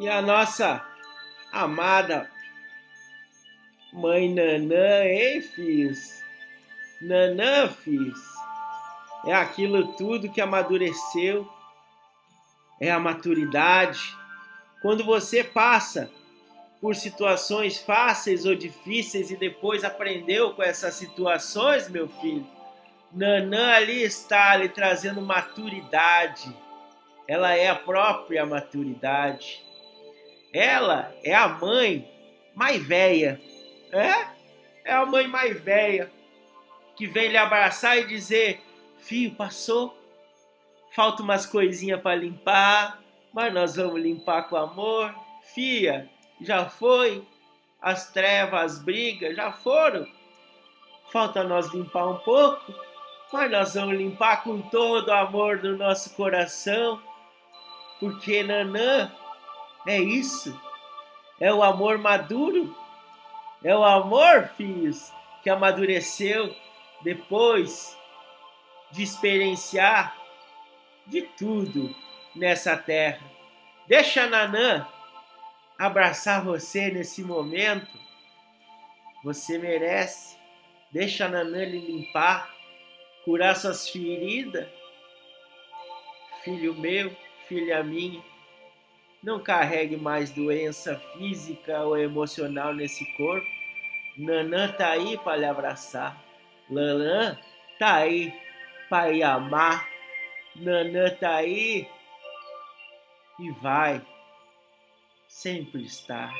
E a nossa amada mãe Nanã, hein, filhos? Nanã, filhos, é aquilo tudo que amadureceu, é a maturidade. Quando você passa por situações fáceis ou difíceis e depois aprendeu com essas situações, meu filho, Nanã ali está lhe trazendo maturidade. Ela é a própria maturidade. Ela é a mãe mais velha. É? É a mãe mais velha que vem lhe abraçar e dizer: Filho, passou. Falta umas coisinhas para limpar, mas nós vamos limpar com amor. Fia, já foi. As trevas, as brigas já foram. Falta nós limpar um pouco, mas nós vamos limpar com todo o amor do nosso coração. Porque Nanã é isso. É o amor maduro. É o amor, filhos, que amadureceu depois de experienciar de tudo nessa terra. Deixa Nanã abraçar você nesse momento. Você merece. Deixa a Nanã lhe limpar, curar suas feridas. Filho meu, filha minha, não carregue mais doença física ou emocional nesse corpo. Nanã tá aí para lhe abraçar. Nanã tá aí para lhe amar. Nanã tá aí e vai sempre estar.